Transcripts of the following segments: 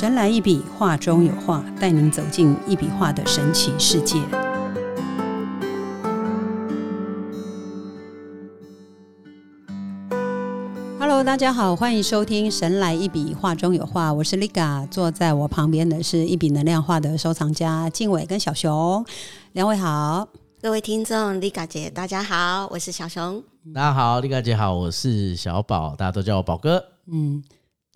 神来一笔，画中有画，带您走进一笔画的神奇世界。Hello，大家好，欢迎收听《神来一笔，画中有画》，我是 Liga，坐在我旁边的是一笔能量画的收藏家静伟跟小熊，两位好。各位听众，Liga 姐，大家好，我是小熊。大家好，Liga 姐好，我是小宝，大家都叫我宝哥。嗯，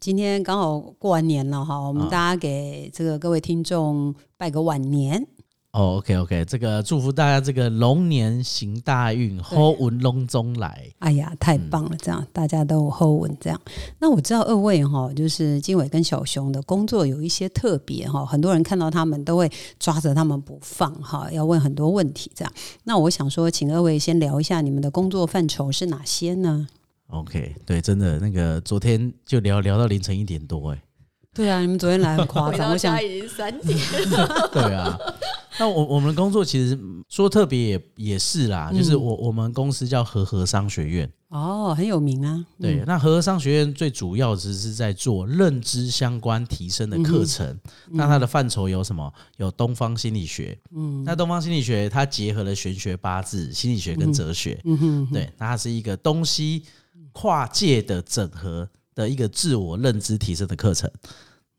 今天刚好过完年了哈，我们大家给这个各位听众拜个晚年。哦，OK OK，这个祝福大家这个龙年行大运，好运龙中来。哎呀，太棒了！这样大家都好运。这样，那我知道二位哈，就是经纬跟小熊的工作有一些特别哈，很多人看到他们都会抓着他们不放哈，要问很多问题。这样，那我想说，请二位先聊一下你们的工作范畴是哪些呢？OK，对，真的那个昨天就聊聊到凌晨一点多，哎，对啊，你们昨天来很夸张，我想已经三点。对啊。那我我们的工作其实说特别也也是啦，就是我我们公司叫和和商学院哦，很有名啊。对，那和和商学院最主要只是在做认知相关提升的课程。那它的范畴有什么？有东方心理学，嗯，那东方心理学它结合了玄学、八字、心理学跟哲学，嗯哼，对，那它是一个东西跨界的整合的一个自我认知提升的课程。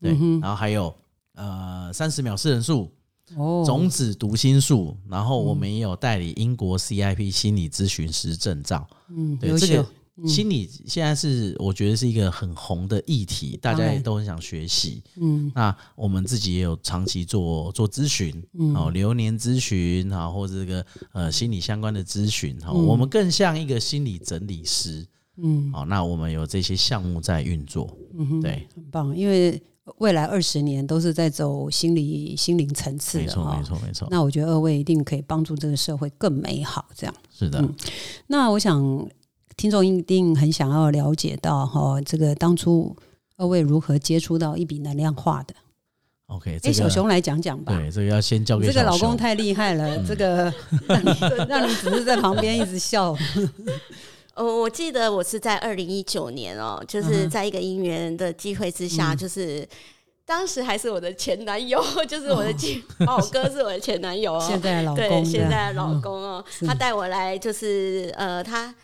对，然后还有呃三十秒四人数。哦，种子读心术，然后我们也有代理英国 CIP 心理咨询师证照。嗯，对，这个心理现在是我觉得是一个很红的议题，大家也都很想学习。嗯，那我们自己也有长期做做咨询，哦，流年咨询啊，或者这个呃心理相关的咨询，哈，我们更像一个心理整理师。嗯，好，那我们有这些项目在运作。嗯哼，对，很棒，因为。未来二十年都是在走心理心灵层次的，没错没错没错。那我觉得二位一定可以帮助这个社会更美好，这样是的。那我想听众一定很想要了解到哈，这个当初二位如何接触到一笔能量化的？OK，哎，小熊来讲讲吧。对，这个要先交给这个老公太厉害了，这个让你 让你只是在旁边一直笑。呃，我记得我是在二零一九年哦，就是在一个姻缘的机会之下，就是当时还是我的前男友，就是我的宝哥是我的前男友哦，现在老公，对，现在的老公哦，他带我来就是呃，他。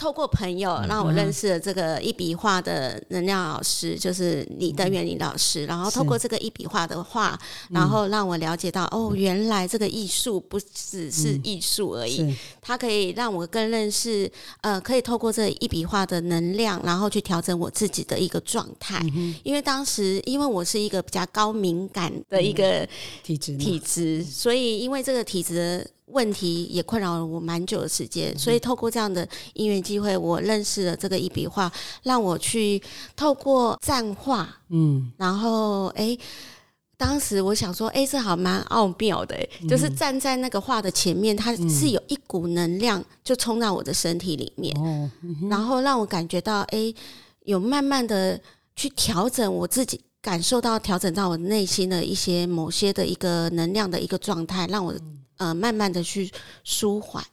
透过朋友让我认识了这个一笔画的能量老师，就是李登元李老师。然后透过这个一笔画的画，然后让我了解到，哦，原来这个艺术不只是艺术而已，它可以让我更认识，呃，可以透过这一笔画的能量，然后去调整我自己的一个状态。因为当时，因为我是一个比较高敏感的一个体质，体质，所以因为这个体质。问题也困扰了我蛮久的时间，所以透过这样的因缘机会，我认识了这个一笔画，让我去透过站画，嗯，然后哎，当时我想说，哎，这好蛮奥妙的，就是站在那个画的前面，它是有一股能量就冲到我的身体里面，哦，然后让我感觉到，哎，有慢慢的去调整我自己，感受到调整到我内心的一些某些的一个能量的一个状态，让我。呃，慢慢的去舒缓，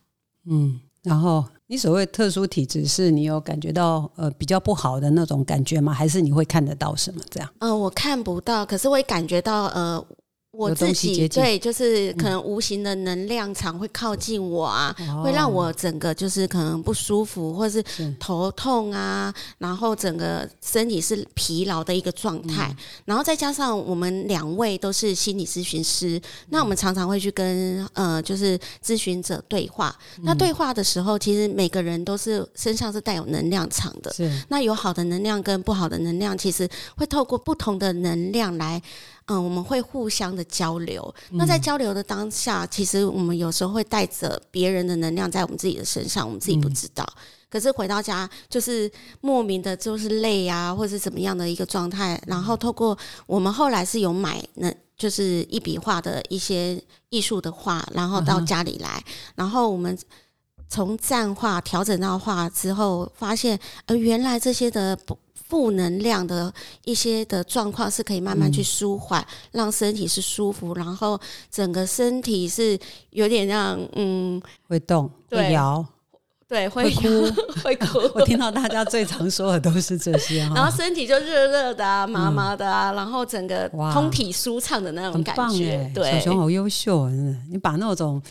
嗯，然后你所谓特殊体质，是你有感觉到呃比较不好的那种感觉吗？还是你会看得到什么这样？呃，我看不到，可是我也感觉到呃。我自己对，就是可能无形的能量场会靠近我啊，会让我整个就是可能不舒服，或者是头痛啊，然后整个身体是疲劳的一个状态。然后再加上我们两位都是心理咨询师，那我们常常会去跟呃就是咨询者对话。那对话的时候，其实每个人都是身上是带有能量场的。是，那有好的能量跟不好的能量，其实会透过不同的能量来。嗯，我们会互相的交流。那在交流的当下，其实我们有时候会带着别人的能量在我们自己的身上，我们自己不知道。可是回到家，就是莫名的，就是累啊，或者是怎么样的一个状态。然后透过我们后来是有买，那就是一笔画的一些艺术的画，然后到家里来，然后我们从站化调整到化之后，发现呃，原来这些的不。负能量的一些的状况是可以慢慢去舒缓，让身体是舒服，然后整个身体是有点让嗯会动会摇，对，会哭，会哭。我听到大家最常说的都是这些，然后身体就热热的啊，麻麻的啊，然后整个通体舒畅的那种感觉。对，小熊好优秀你把那种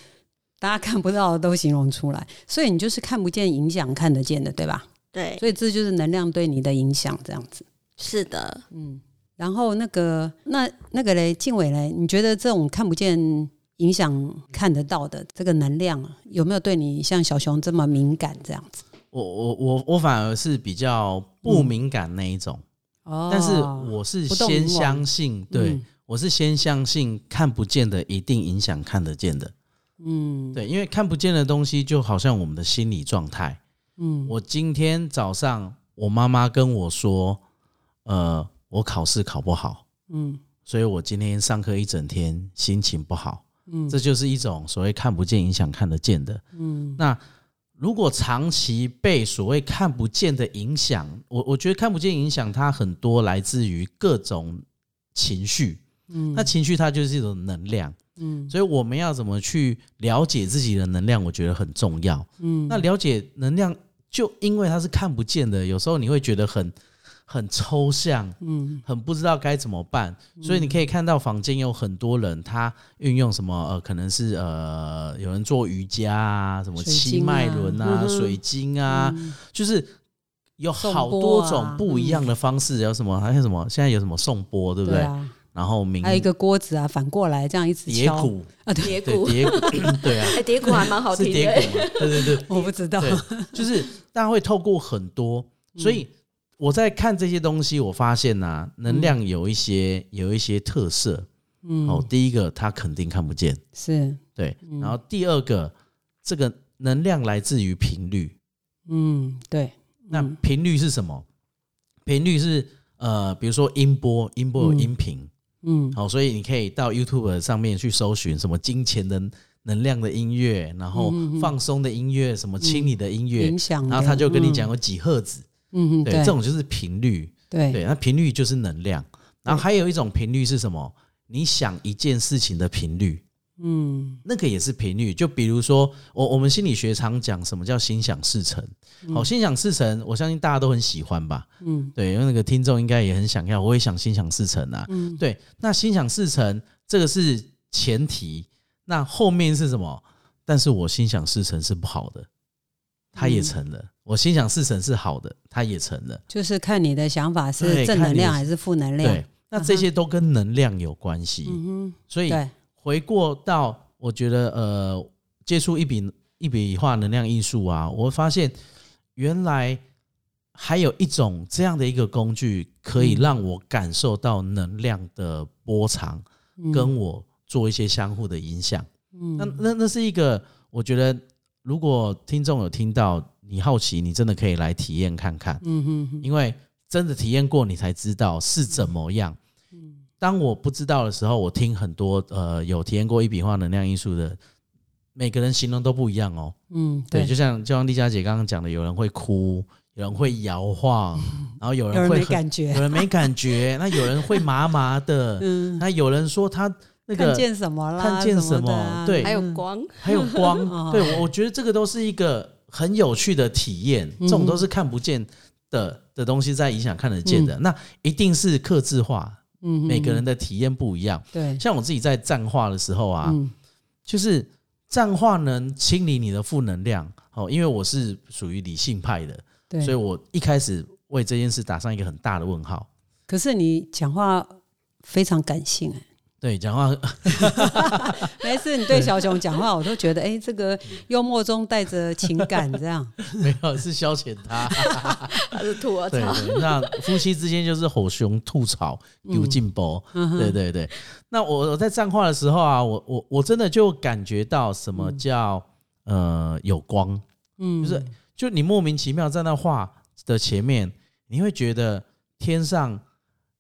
大家看不到的都形容出来，所以你就是看不见影响看得见的，对吧？对，所以这就是能量对你的影响，这样子。是的，嗯。然后那个那那个嘞，静伟嘞，你觉得这种看不见？影响看得到的这个能量有没有对你像小熊这么敏感这样子？我我我我反而是比较不敏感那一种，哦，但是我是先相信，对我是先相信看不见的一定影响看得见的，嗯，对，因为看不见的东西就好像我们的心理状态，嗯，我今天早上我妈妈跟我说，呃，我考试考不好，嗯，所以我今天上课一整天心情不好。嗯，这就是一种所谓看不见影响看得见的。嗯，那如果长期被所谓看不见的影响，我我觉得看不见影响它很多来自于各种情绪。嗯，那情绪它就是一种能量。嗯，所以我们要怎么去了解自己的能量，我觉得很重要。嗯，那了解能量，就因为它是看不见的，有时候你会觉得很。很抽象，嗯，很不知道该怎么办，所以你可以看到坊间有很多人，他运用什么呃，可能是呃，有人做瑜伽啊，什么七脉轮啊、水晶啊，就是有好多种不一样的方式，有什么还有什么，现在有什么送钵，对不对？然后还有一个锅子啊，反过来这样一直敲。啊，叠鼓，叠鼓，对啊，叠鼓还蛮好听的，对对对，我不知道，就是大家会透过很多，所以。我在看这些东西，我发现呢，能量有一些有一些特色。嗯，哦，第一个它肯定看不见，是。对。然后第二个，这个能量来自于频率。嗯，对。那频率是什么？频率是呃，比如说音波，音波有音频。嗯，好，所以你可以到 YouTube 上面去搜寻什么金钱的能量的音乐，然后放松的音乐，什么清理的音乐，然后他就跟你讲有几赫兹。嗯嗯，对，这种就是频率，对。对，那频率就是能量。然后还有一种频率是什么？你想一件事情的频率，嗯，那个也是频率。就比如说，我我们心理学常讲什么叫心想事成。好，心想事成，我相信大家都很喜欢吧？嗯，对，因为那个听众应该也很想要，我也想心想事成啊。嗯，对，那心想事成这个是前提，那后面是什么？但是我心想事成是不好的，他也成了。我心想事成是好的，它也成了，就是看你的想法是正能量还是负能量。对，那这些都跟能量有关系。嗯哼，所以回过到我觉得，呃，接触一笔一笔画能量艺术啊，我发现原来还有一种这样的一个工具，可以让我感受到能量的波长，跟我做一些相互的影响。嗯，那那那是一个，我觉得如果听众有听到。你好奇，你真的可以来体验看看，嗯哼，因为真的体验过，你才知道是怎么样。嗯，当我不知道的时候，我听很多呃有体验过一笔画能量艺术的，每个人形容都不一样哦。嗯，对，就像就像丽佳姐刚刚讲的，有人会哭，有人会摇晃，然后有人会没感觉，有人没感觉，那有人会麻麻的，嗯，那有人说他那个看见什么啦，看见什么，对，还有光，还有光，对我我觉得这个都是一个。很有趣的体验，这种都是看不见的的东西在影响看得见的，那一定是刻字化。嗯，每个人的体验不一样。对，像我自己在站化的时候啊，就是站化能清理你的负能量。哦，因为我是属于理性派的，对，所以我一开始为这件事打上一个很大的问号。可是你讲话非常感性哎。对，讲话没事。你对小熊讲话，我都觉得，哎，这个幽默中带着情感，这样 没有是消遣他，他是吐槽。对对，那夫妻之间就是吼熊吐槽有进步。对对对，那我我在站话的时候啊，我我我真的就感觉到什么叫呃有光，嗯，就是就你莫名其妙在那画的前面，你会觉得天上。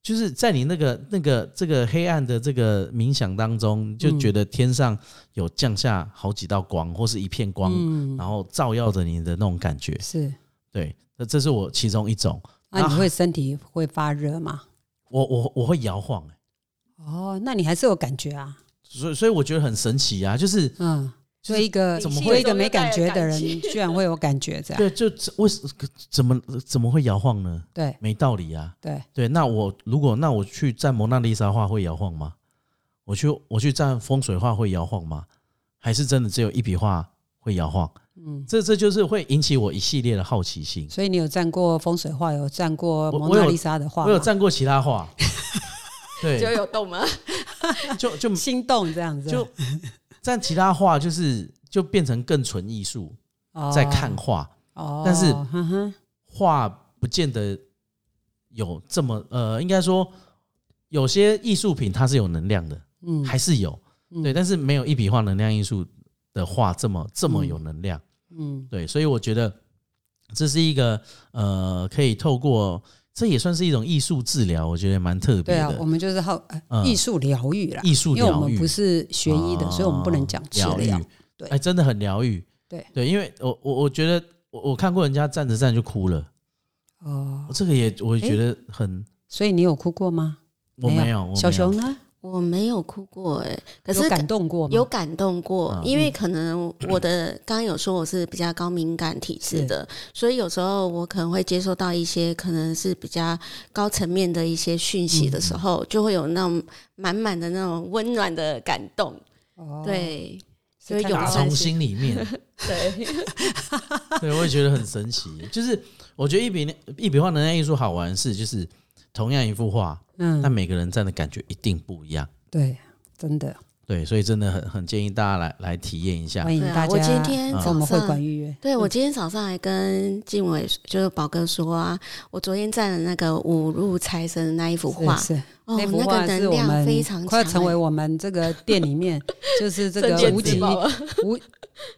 就是在你那个那个这个黑暗的这个冥想当中，就觉得天上有降下好几道光，或是一片光，然后照耀着你的那种感觉。是，对，那这是我其中一种。那你会身体会发热吗？我我我会摇晃哦，那你还是有感觉啊？所以所以我觉得很神奇啊，就是嗯。所以一个怎么会一个没感觉的人，居然会有感觉这样？对，就为什怎么怎么会摇晃呢？对，没道理啊。对对，那我如果那我去站蒙娜丽莎画会摇晃吗？我去我去站风水画会摇晃吗？还是真的只有一笔画会摇晃？嗯，这这就是会引起我一系列的好奇心。所以你有站过风水画，有站过蒙娜丽莎的画，我有站过其他画。对，就有动吗？就就心动这样子。就站其他画，就是就变成更纯艺术，在看画。哦，但是画不见得有这么呃，应该说有些艺术品它是有能量的，嗯，还是有。对，但是没有一笔画能量艺术的画这么这么有能量，嗯，对，所以我觉得这是一个呃，可以透过。这也算是一种艺术治疗，我觉得蛮特别的。对啊，我们就是好艺术疗愈啦，艺术疗愈，因为我们不是学医的，所以我们不能讲治疗。对，哎，真的很疗愈。对对，因为我我我觉得我我看过人家站着站就哭了。哦，这个也我觉得很。所以你有哭过吗？我没有。小熊呢？我没有哭过哎，可是感动过，有感动过，因为可能我的刚刚有说我是比较高敏感体质的，所以有时候我可能会接收到一些可能是比较高层面的一些讯息的时候，就会有那种满满的那种温暖的感动。哦，对，所以打从心里面，对，对，我也觉得很神奇。就是我觉得一笔一笔画能量艺术好玩是，就是同样一幅画。嗯，但每个人站的感觉一定不一样。对，真的。对，所以真的很很建议大家来来体验一下。欢迎大家。我今天早上会馆预约。对，我今天早上还跟静伟就是宝哥说啊，我昨天站的那个五路财神的那一幅画，是那幅画是我们快成为我们这个店里面就是这个 无极无。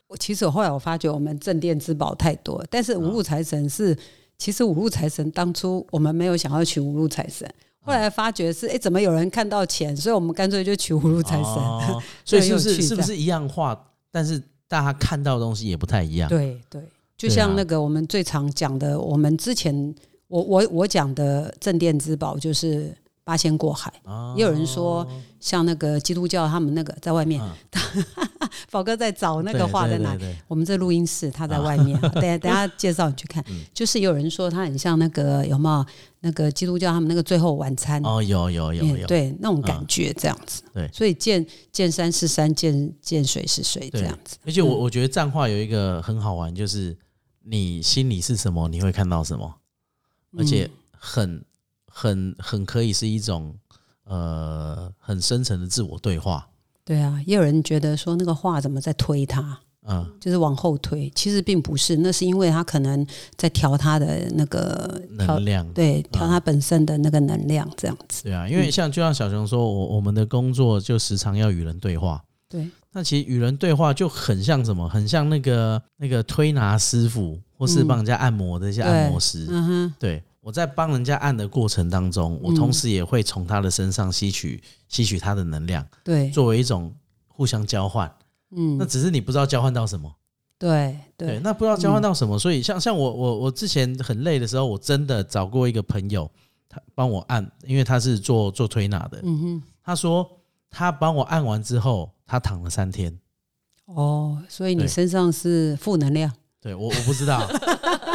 我其实后来我发觉我们镇店之宝太多，但是五路财神是其实五路财神当初我们没有想要取五路财神。后来发觉是哎，怎么有人看到钱？所以我们干脆就取葫芦财神。所以是不是是不是一样画？但是大家看到的东西也不太一样。对对，就像那个我们最常讲的，我们之前我我我讲的镇店之宝就是八仙过海。也有人说，像那个基督教他们那个在外面。宝哥在找那个画在哪？我们这录音室，他在外面。等下等下介绍你去看。就是有人说他很像那个有没有那个基督教他们那个最后晚餐？哦，有有有有。对，那种感觉这样子。对，所以见见山是山，见见水是水这样子。而且我我觉得站画有一个很好玩，就是你心里是什么，你会看到什么，而且很很很可以是一种呃很深层的自我对话。对啊，也有人觉得说那个话怎么在推他，嗯，就是往后推。其实并不是，那是因为他可能在调他的那个能量，对，调他本身的那个能量这样子。对啊，因为像就像小熊说，我我们的工作就时常要与人对话。对，那其实与人对话就很像什么？很像那个那个推拿师傅，或是帮人家按摩的一些按摩师。嗯哼，对。我在帮人家按的过程当中，我同时也会从他的身上吸取吸取他的能量，对，作为一种互相交换。嗯，那只是你不知道交换到什么，对对，那不知道交换到什么，所以像像我我我之前很累的时候，我真的找过一个朋友，他帮我按，因为他是做做推拿的，嗯哼，他说他帮我按完之后，他躺了三天。哦，所以你身上是负能量。对我我不知道，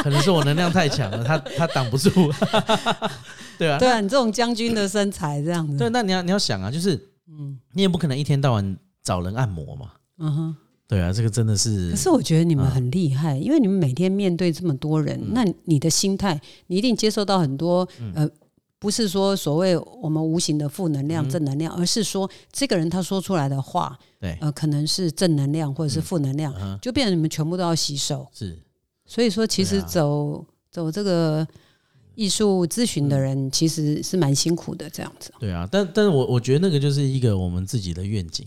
可能是我能量太强了，他他挡不住。对啊，对啊，你这种将军的身材这样子。对，那你要你要想啊，就是嗯，你也不可能一天到晚找人按摩嘛。嗯哼。对啊，这个真的是。可是我觉得你们很厉害，因为你们每天面对这么多人，那你的心态，你一定接受到很多呃。不是说所谓我们无形的负能量、正能量，而是说这个人他说出来的话，对，呃，可能是正能量或者是负能量，就变成你们全部都要吸收。是，所以说其实走走这个艺术咨询的人，其实是蛮辛苦的，这样子。对啊，但但是我我觉得那个就是一个我们自己的愿景。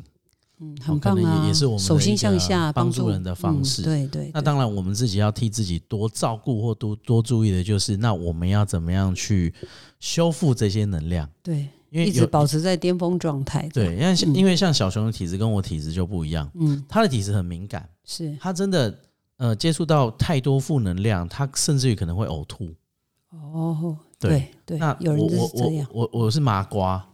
嗯，很棒啊！也也是我们手心向下帮助人的方式。对对。那当然，我们自己要替自己多照顾或多多注意的就是，那我们要怎么样去修复这些能量？对，因为一直保持在巅峰状态。对，因为因为像小熊的体质跟我体质就不一样。嗯。他的体质很敏感，是他真的呃接触到太多负能量，他甚至于可能会呕吐。哦，对对。那有人我我我我我是麻瓜。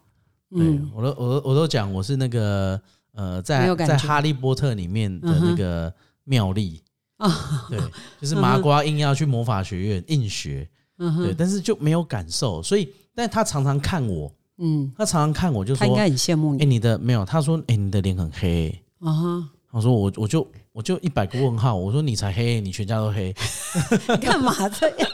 对，我都我都我都讲我是那个。呃，在在哈利波特里面的那个妙丽啊，对，就是麻瓜硬要去魔法学院硬学，对，但是就没有感受，所以，但他常常看我，嗯，他常常看我就说，他应该很羡慕你，哎，你的没有，他说，哎，你的脸很黑，啊哈，我说我我就我就一百个问号，我说你才黑，你全家都黑，干嘛这样？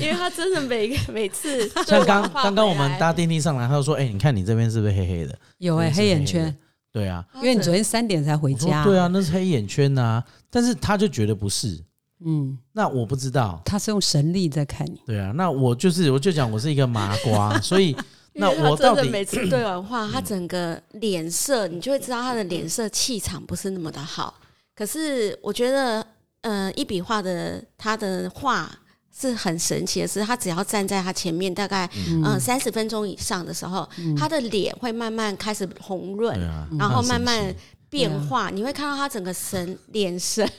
因为他真的每个每次，像刚刚刚我们搭电梯上来，他就说，哎，你看你这边是不是黑黑的？有哎，黑眼圈。对啊，因为你昨天三点才回家。对啊，那是黑眼圈呐。但是他就觉得不是，嗯，那我不知道，他是用神力在看你。对啊，那我就是，我就讲我是一个麻瓜，所以 那我到底每次对完话，他整个脸色，你就会知道他的脸色气场不是那么的好。可是我觉得，呃，一笔画的他的画。是很神奇的是，他只要站在他前面，大概嗯。三十分钟以上的时候，他的脸会慢慢开始红润，然后慢慢变化。你会看到他整个神脸神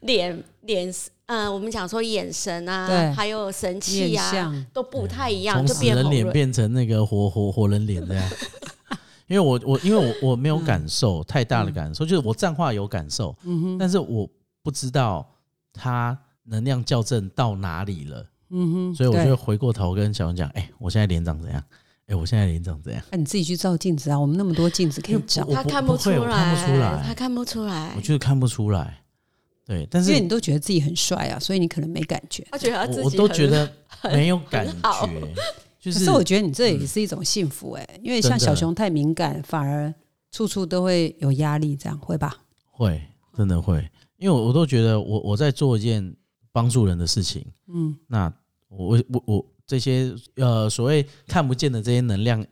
脸脸呃，我们讲说眼神啊，还有神气啊，都不太一样，就变人脸变成那个活活活人脸这样。因为我我因为我我没有感受太大的感受，就是我站话有感受，但是我不知道他。能量校正到哪里了？嗯哼，所以我就回过头跟小熊讲：“哎，我现在脸长怎样？哎，我现在脸长怎样？那你自己去照镜子啊！我们那么多镜子可以照，他看不出来，看不出来，他看不出来。我就是看不出来。对，但是因为你都觉得自己很帅啊，所以你可能没感觉。他觉得他自己，我都觉得没有感觉。就是，可是我觉得你这也是一种幸福哎，因为像小熊太敏感，反而处处都会有压力，这样会吧？会，真的会。因为我我都觉得我我在做一件。帮助人的事情，嗯，那我我我这些呃所谓看不见的这些能量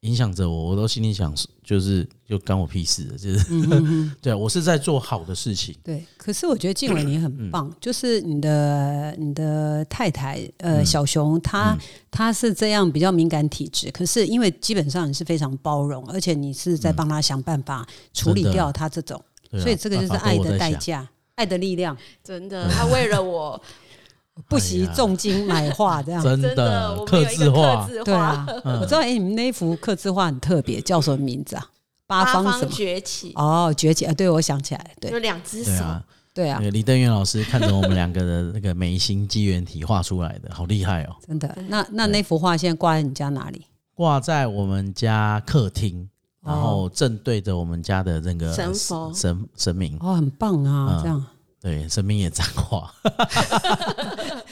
影响着我，我都心里想，就是就干我屁事，就是，对我是在做好的事情。对，可是我觉得静伟你很棒，就是你的你的太太呃小熊，她她是这样比较敏感体质，可是因为基本上你是非常包容，而且你是在帮她想办法处理掉她这种，所以这个就是爱的代价。爱的力量，真的，他为了我 不惜重金买画，这样。真的，刻字画，对啊，我知道，哎，你们那幅刻字画很特别，叫什么名字啊？八方崛起。哦，崛起啊！对，我想起来，对，有两只手，对啊，李登元老师看着我们两个的那个眉心机缘体画出来的，好厉害哦！真的，那那那幅画现在挂在你家哪里？挂在我们家客厅。然后正对着我们家的那个神佛。神神明。哦，很棒啊！这样。对神明也讲话，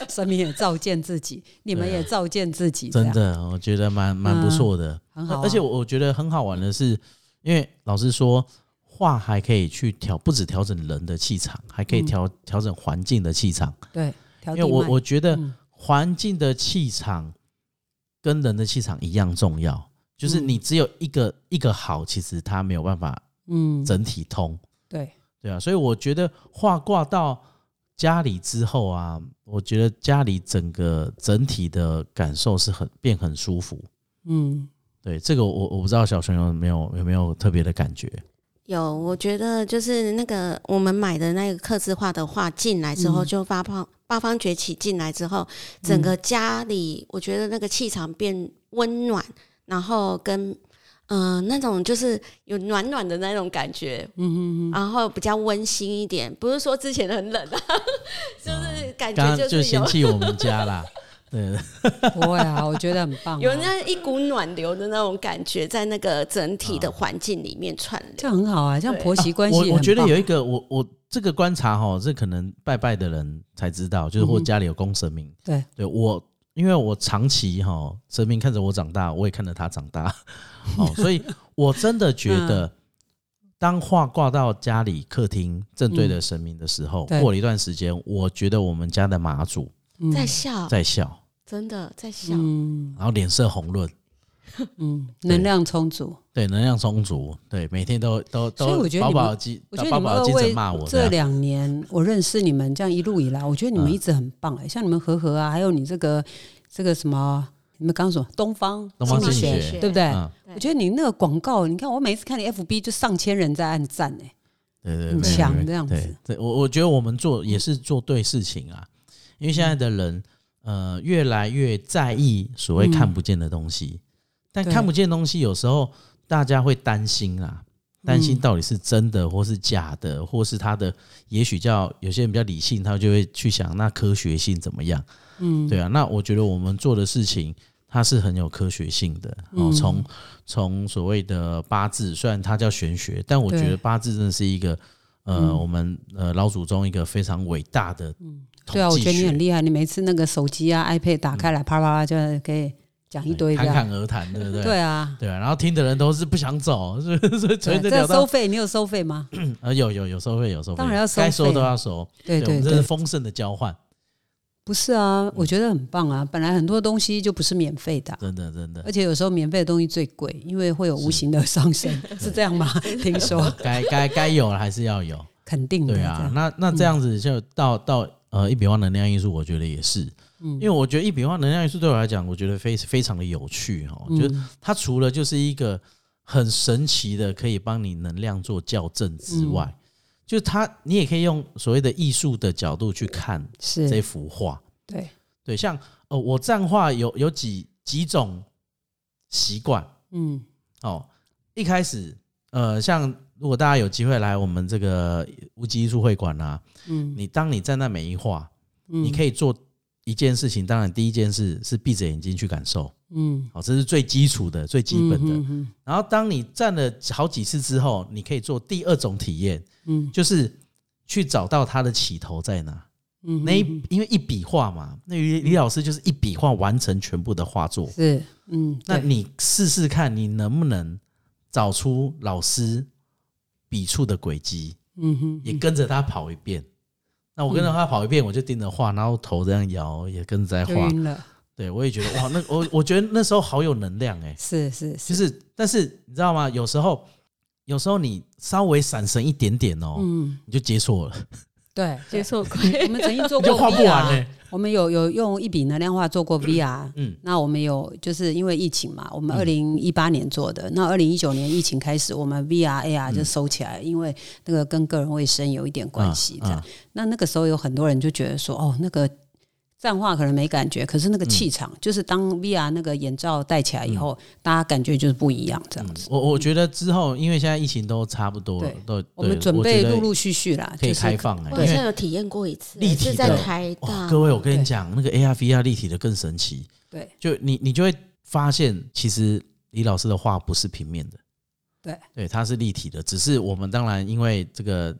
神明也照 见自己，你们也照见自己，真的，我觉得蛮蛮不错的，很好。而且我觉得很好玩的是，因为老师说画还可以去调，不止调整人的气场，还可以调调整环境的气场。对，因为我我觉得环境的气场跟人的气场一样重要。就是你只有一个一个好，其实它没有办法，嗯，整体通。对对啊，所以我觉得画挂到家里之后啊，我觉得家里整个整体的感受是很变很舒服。嗯，对，这个我我不知道小熊有没有有没有特别的感觉。有，我觉得就是那个我们买的那个刻字画的画进来之后，就八方八方崛起进来之后，整个家里我觉得那个气场变温暖。然后跟嗯那种就是有暖暖的那种感觉，嗯嗯嗯然后比较温馨一点，不是说之前很冷啊，就是感觉就是嫌弃我们家啦，对，不会啊，我觉得很棒，有那一股暖流的那种感觉，在那个整体的环境里面串流，这样很好啊，像婆媳关系，我我觉得有一个我我这个观察哈，这可能拜拜的人才知道，就是或家里有供神明，对，对我。因为我长期哈神明看着我长大，我也看着他长大，哦，所以我真的觉得，当画挂到家里客厅正对着神明的时候，过了一段时间，我觉得我们家的马祖在笑，在笑，真的在笑，然后脸色红润，嗯，能量充足，对，能量充足，对，每天都都都，所以我觉得你们，我觉得你们二位这两年我认识你们这样一路以来，我觉得你们一直很棒哎，像你们和和啊，还有你这个。这个什么？你们刚说东方东方心理学，对不对？我觉得你那个广告，你看我每次看你 FB 就上千人在按赞呢，对对，很强这样子。对，我我觉得我们做也是做对事情啊，因为现在的人呃越来越在意所谓看不见的东西，但看不见东西有时候大家会担心啊，担心到底是真的或是假的，或是他的也许叫有些人比较理性，他就会去想那科学性怎么样？嗯，对啊。那我觉得我们做的事情它是很有科学性的哦。从从所谓的八字，虽然它叫玄学，但我觉得八字真的是一个呃，我们呃老祖宗一个非常伟大的。对啊，我觉得你很厉害。你每次那个手机啊、iPad 打开来，啪啪啪就可以讲一堆，侃侃而谈，对不对？对啊，对啊。然后听的人都是不想走，所以所以这收费，你有收费吗？呃，有有有收费，有收费，当然要收，该收都要收。对对，这是丰盛的交换。不是啊，我觉得很棒啊。本来很多东西就不是免费的，真的真的。而且有时候免费的东西最贵，因为会有无形的上升，是 这样吗？听说该该该有还是要有，肯定的。对啊，那那这样子就到到。呃，一笔万能量因素，我觉得也是，嗯，因为我觉得一笔画能量艺术对我来讲，我觉得非非常的有趣哈。就是它除了就是一个很神奇的可以帮你能量做校正之外，就是它你也可以用所谓的艺术的角度去看这幅画。对。对，像呃，我站画有有几几种习惯，嗯，哦，一开始呃，像。如果大家有机会来我们这个无极艺术会馆啊，嗯，你当你站在每一画，你可以做一件事情。当然，第一件事是闭着眼睛去感受，嗯，好，这是最基础的、最基本的。嗯然后，当你站了好几次之后，你可以做第二种体验，嗯，就是去找到它的起头在哪。嗯，那一因为一笔画嘛，那李李老师就是一笔画完成全部的画作，是，嗯，那你试试看，你能不能找出老师。笔触的轨迹，嗯哼，也跟着他跑一遍。那我跟着他跑一遍，我就盯着画，然后头这样摇，也跟着在画。对，我也觉得哇，那我我觉得那时候好有能量 哎。是是，就是，但是你知道吗？有时候，有时候你稍微闪神一点点哦，嗯，你就接错了。对，接错鬼。我们曾经做过，画不完呢。我们有有用一笔能量化做过 VR，嗯，那我们有就是因为疫情嘛，我们二零一八年做的，那二零一九年疫情开始，我们 VR AR 就收起来，因为那个跟个人卫生有一点关系，这样。那那个时候有很多人就觉得说，哦，那个。淡化可能没感觉，可是那个气场，就是当 VR 那个眼罩戴起来以后，大家感觉就是不一样，这样子。我我觉得之后，因为现在疫情都差不多了，都我们准备陆陆续续啦，可以开放。我好像有体验过一次，立体在台大。各位，我跟你讲，那个 AR VR 立体的更神奇。对，就你你就会发现，其实李老师的画不是平面的，对对，它是立体的。只是我们当然因为这个。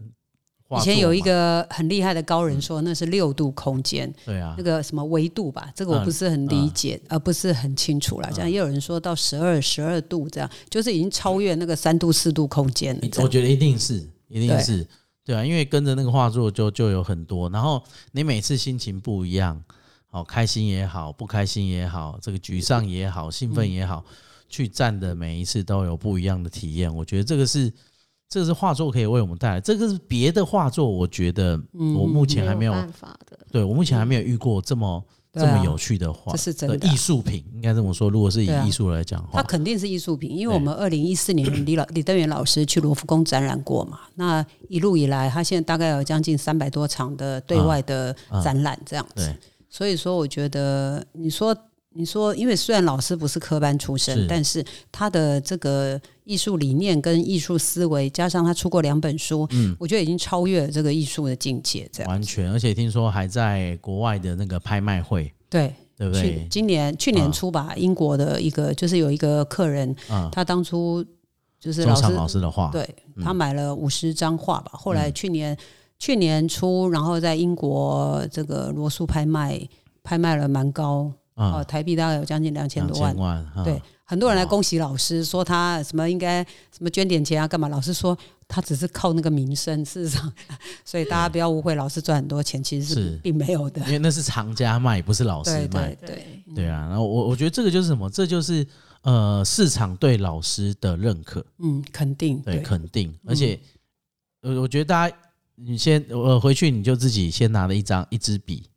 以前有一个很厉害的高人说那是六度空间，对啊，那个什么维度吧，这个我不是很理解，而不是很清楚了。这样也有人说到十二十二度，这样就是已经超越那个三度四度空间了。我觉得一定是，一定是，对啊，因为跟着那个画作就就有很多，然后你每次心情不一样，好开心也好，不开心也好，这个沮丧也好，兴奋也好，去站的每一次都有不一样的体验。我觉得这个是。这个是画作可以为我们带来，这个是别的画作，我觉得我目前还没有办法的。对我目前还没有遇过这么这么有趣的画，这是真的艺术品，应该这么说。如果是以艺术来讲，它肯定是艺术品，因为我们二零一四年李老李登元老师去罗浮宫展览过嘛，那一路以来，他现在大概有将近三百多场的对外的展览这样子。所以说，我觉得你说。你说，因为虽然老师不是科班出身，但是他的这个艺术理念跟艺术思维，加上他出过两本书，嗯，我觉得已经超越了这个艺术的境界。这样完全，而且听说还在国外的那个拍卖会，对对不对？今年去年初吧，英国的一个就是有一个客人，他当初就是老师老师的画，对他买了五十张画吧，后来去年去年初，然后在英国这个罗素拍卖拍卖了蛮高。哦，台币大概有将近两千多万，对，很多人来恭喜老师，说他什么应该什么捐点钱啊，干嘛？老师说他只是靠那个名声，事实上，所以大家不要误会，老师赚很多钱其实是并没有的，因为那是藏家卖，不是老师卖，对对啊。然后我我觉得这个就是什么？这就是呃市场对老师的认可，嗯，肯定，对，肯定。而且呃，我觉得大家你先呃回去你就自己先拿了一张一支笔。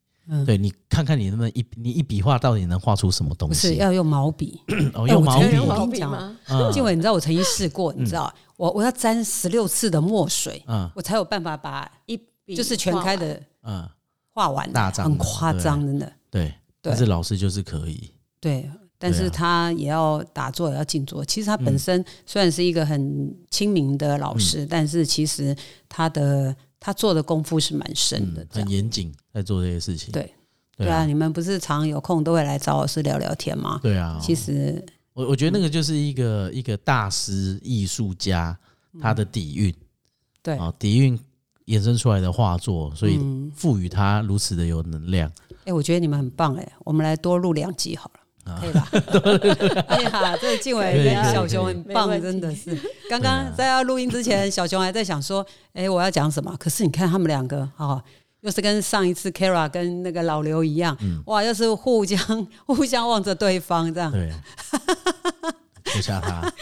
对你看看你能不能一你一笔画到底能画出什么东西？不是要用毛笔 哦，用毛笔。毛笔吗？静伟，你知道我曾经试过，你知道我我要沾十六次的墨水，嗯，我才有办法把一笔就是全开的嗯画完，大张很夸张，真的。对，但是老师就是可以。对，但是他也要打坐，也要静坐。其实他本身虽然是一个很亲民的老师，但是其实他的他做的功夫是蛮深的，很严谨在做这些事情。对，对啊，你们不是常有空都会来找老师聊聊天吗？对啊，其实我我觉得那个就是一个一个大师艺术家他的底蕴，对啊，底蕴衍生出来的画作，所以赋予他如此的有能量。哎，我觉得你们很棒哎，我们来多录两集好了。可以吧？哎呀，这个静伟跟小熊很棒，真的是。刚刚在要录音之前，小熊还在想说：“哎，我要讲什么？”可是你看他们两个，哈，又是跟上一次 Kara 跟那个老刘一样，哇，又是互相互相望着对方这样。对，就像他，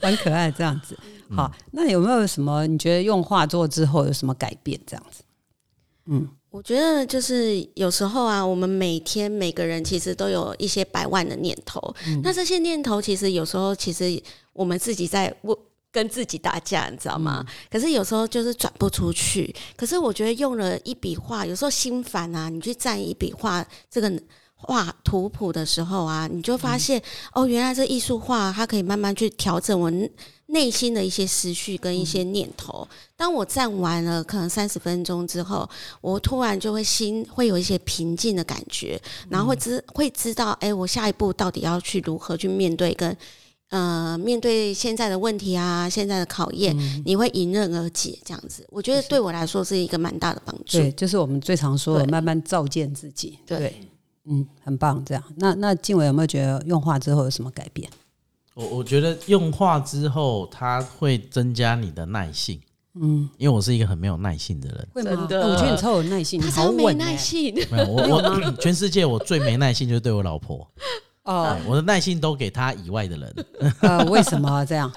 很可爱这样子。好，那有没有什么你觉得用画作之后有什么改变？这样子，嗯。我觉得就是有时候啊，我们每天每个人其实都有一些百万的念头，那这些念头其实有时候其实我们自己在问跟自己打架，你知道吗？可是有时候就是转不出去。可是我觉得用了一笔画，有时候心烦啊，你去占一笔画这个画图谱的时候啊，你就发现哦，原来这艺术画它可以慢慢去调整我。内心的一些思绪跟一些念头，当我站完了可能三十分钟之后，我突然就会心会有一些平静的感觉，然后会知会知道，哎，我下一步到底要去如何去面对跟呃面对现在的问题啊，现在的考验，你会迎刃而解这样子。我觉得对我来说是一个蛮大的帮助。对，就是我们最常说的慢慢照见自己。对，嗯，很棒。这样，那那静伟有没有觉得用画之后有什么改变？我我觉得用画之后，它会增加你的耐性。嗯，因为我是一个很没有耐性的人。真的，我觉得你超有耐性，好没耐性。没有我我 全世界我最没耐性就是对我老婆。哦，我的耐性都给他以外的人。呃，为什么这样？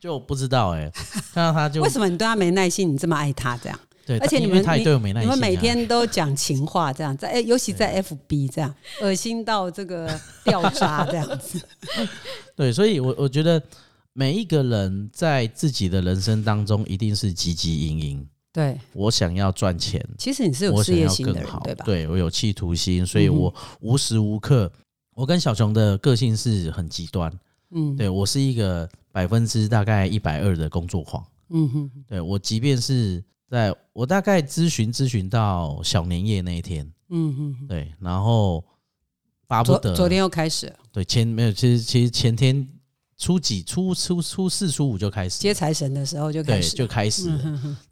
就不知道哎，看到他就为什么你对他没耐心？你这么爱他这样？对，而且你们你们每天都讲情话，这样在尤其在 FB 这样，恶心到这个掉渣这样子。对，所以，我我觉得每一个人在自己的人生当中，一定是汲汲营营。对，我想要赚钱，其实你是有事业心的人，对吧？对我有企图心，所以我无时无刻，我跟小熊的个性是很极端。嗯，对我是一个百分之大概一百二的工作狂。嗯哼，对我即便是。在我大概咨询咨询到小年夜那一天，嗯嗯，对，然后巴不得昨天又开始，对，前没有，其实其实前天初几初初初四初五就开始接财神的时候就开始就开始，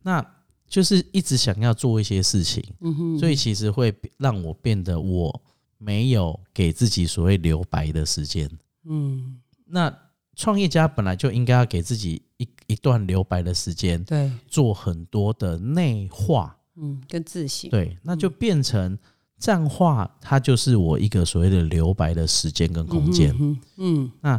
那就是一直想要做一些事情，嗯哼，所以其实会让我变得我没有给自己所谓留白的时间，嗯，那。创业家本来就应该要给自己一一段留白的时间，对，做很多的内化，嗯，跟自省，对，那就变成站化，它就是我一个所谓的留白的时间跟空间，嗯，那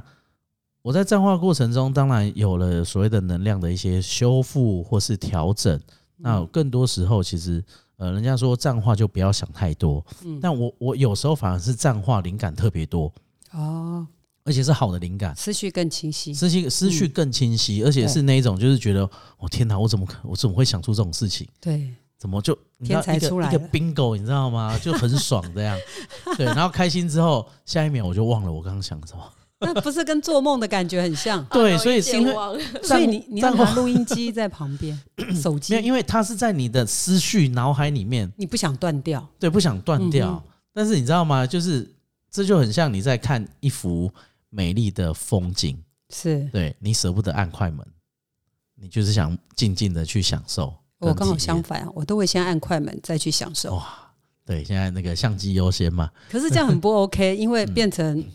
我在站化过程中，当然有了所谓的能量的一些修复或是调整，那更多时候其实，呃，人家说站化就不要想太多，嗯，但我我有时候反而是站化灵感特别多，哦。而且是好的灵感，思绪更清晰，思绪思绪更清晰，而且是那一种，就是觉得，我天哪，我怎么我怎么会想出这种事情？对，怎么就天才出来一个 bingo，你知道吗？就很爽这样，对，然后开心之后，下一秒我就忘了我刚刚想什么。那不是跟做梦的感觉很像？对，所以因为 所以你你要拿录音机在旁边，手机，因为它是在你的思绪脑海里面，你不想断掉，对，不想断掉。但是你知道吗？就是这就很像你在看一幅。美丽的风景是对你舍不得按快门，你就是想静静的去享受。我刚好相反，我都会先按快门再去享受。哇，对，现在那个相机优先嘛。可是这样很不 OK，因为变成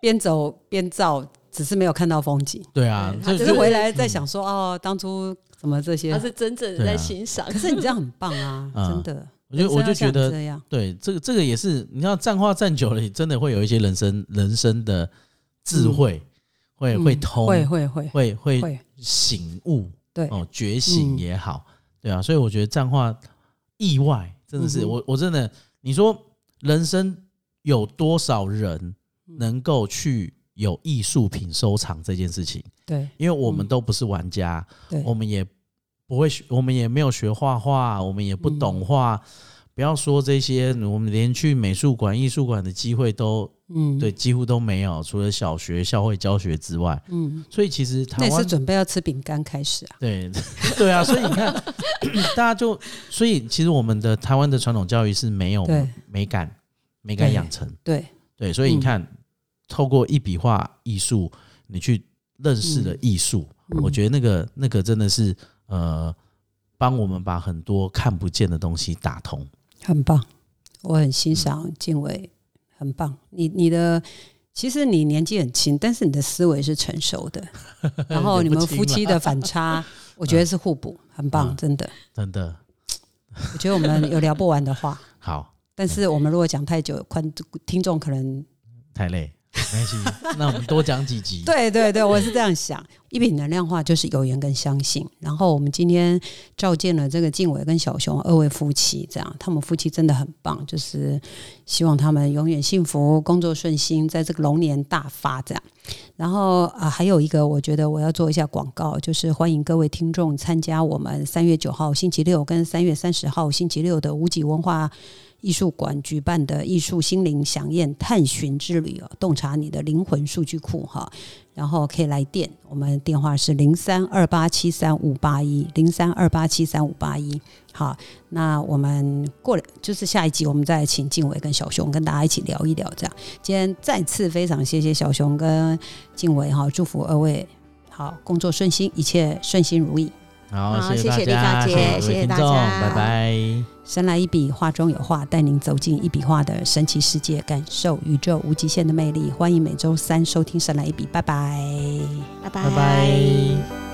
边走边照，只是没有看到风景。对啊，只是回来在想说哦，当初什么这些，他是真正的在欣赏。可是你这样很棒啊，真的。我就我就觉得，对这个这个也是，你要站话站久了，你真的会有一些人生人生的。智慧会会通，会会会会会醒悟，对哦，觉醒也好，对啊，所以我觉得这样话意外真的是我我真的，你说人生有多少人能够去有艺术品收藏这件事情？对，因为我们都不是玩家，我们也不会学，我们也没有学画画，我们也不懂画，不要说这些，我们连去美术馆、艺术馆的机会都。嗯，对，几乎都没有，除了小学校会教学之外，嗯，所以其实台湾是准备要吃饼干开始啊，对，对啊，所以你看，大家就，所以其实我们的台湾的传统教育是没有美感、美感养成，对，对，所以你看，透过一笔画艺术，你去认识了艺术，我觉得那个那个真的是呃，帮我们把很多看不见的东西打通，很棒。我很欣赏静伟，很棒。你你的其实你年纪很轻，但是你的思维是成熟的。然后你们夫妻的反差，我觉得是互补，很棒，真的真的。我觉得我们有聊不完的话。好，但是我们如果讲太久，观听众可能太累。没关系，那我们多讲几集。对对对，我是这样想。一品能量化就是有缘跟相信。然后我们今天召见了这个静伟跟小熊二位夫妻，这样他们夫妻真的很棒，就是希望他们永远幸福，工作顺心，在这个龙年大发这样。然后啊，还有一个，我觉得我要做一下广告，就是欢迎各位听众参加我们三月九号星期六跟三月三十号星期六的无极文化。艺术馆举办的艺术心灵响宴探寻之旅哦，洞察你的灵魂数据库哈，然后可以来电，我们电话是零三二八七三五八一零三二八七三五八一。好，那我们过了就是下一集，我们再请静伟跟小熊跟大家一起聊一聊。这样，今天再次非常谢谢小熊跟静伟哈，祝福二位好工作顺心，一切顺心如意。好，谢谢丽莎姐，谢谢大家，拜拜。神来一笔，画中有画，带您走进一笔画的神奇世界，感受宇宙无极限的魅力。欢迎每周三收听《神来一笔》，拜拜，拜拜，拜拜。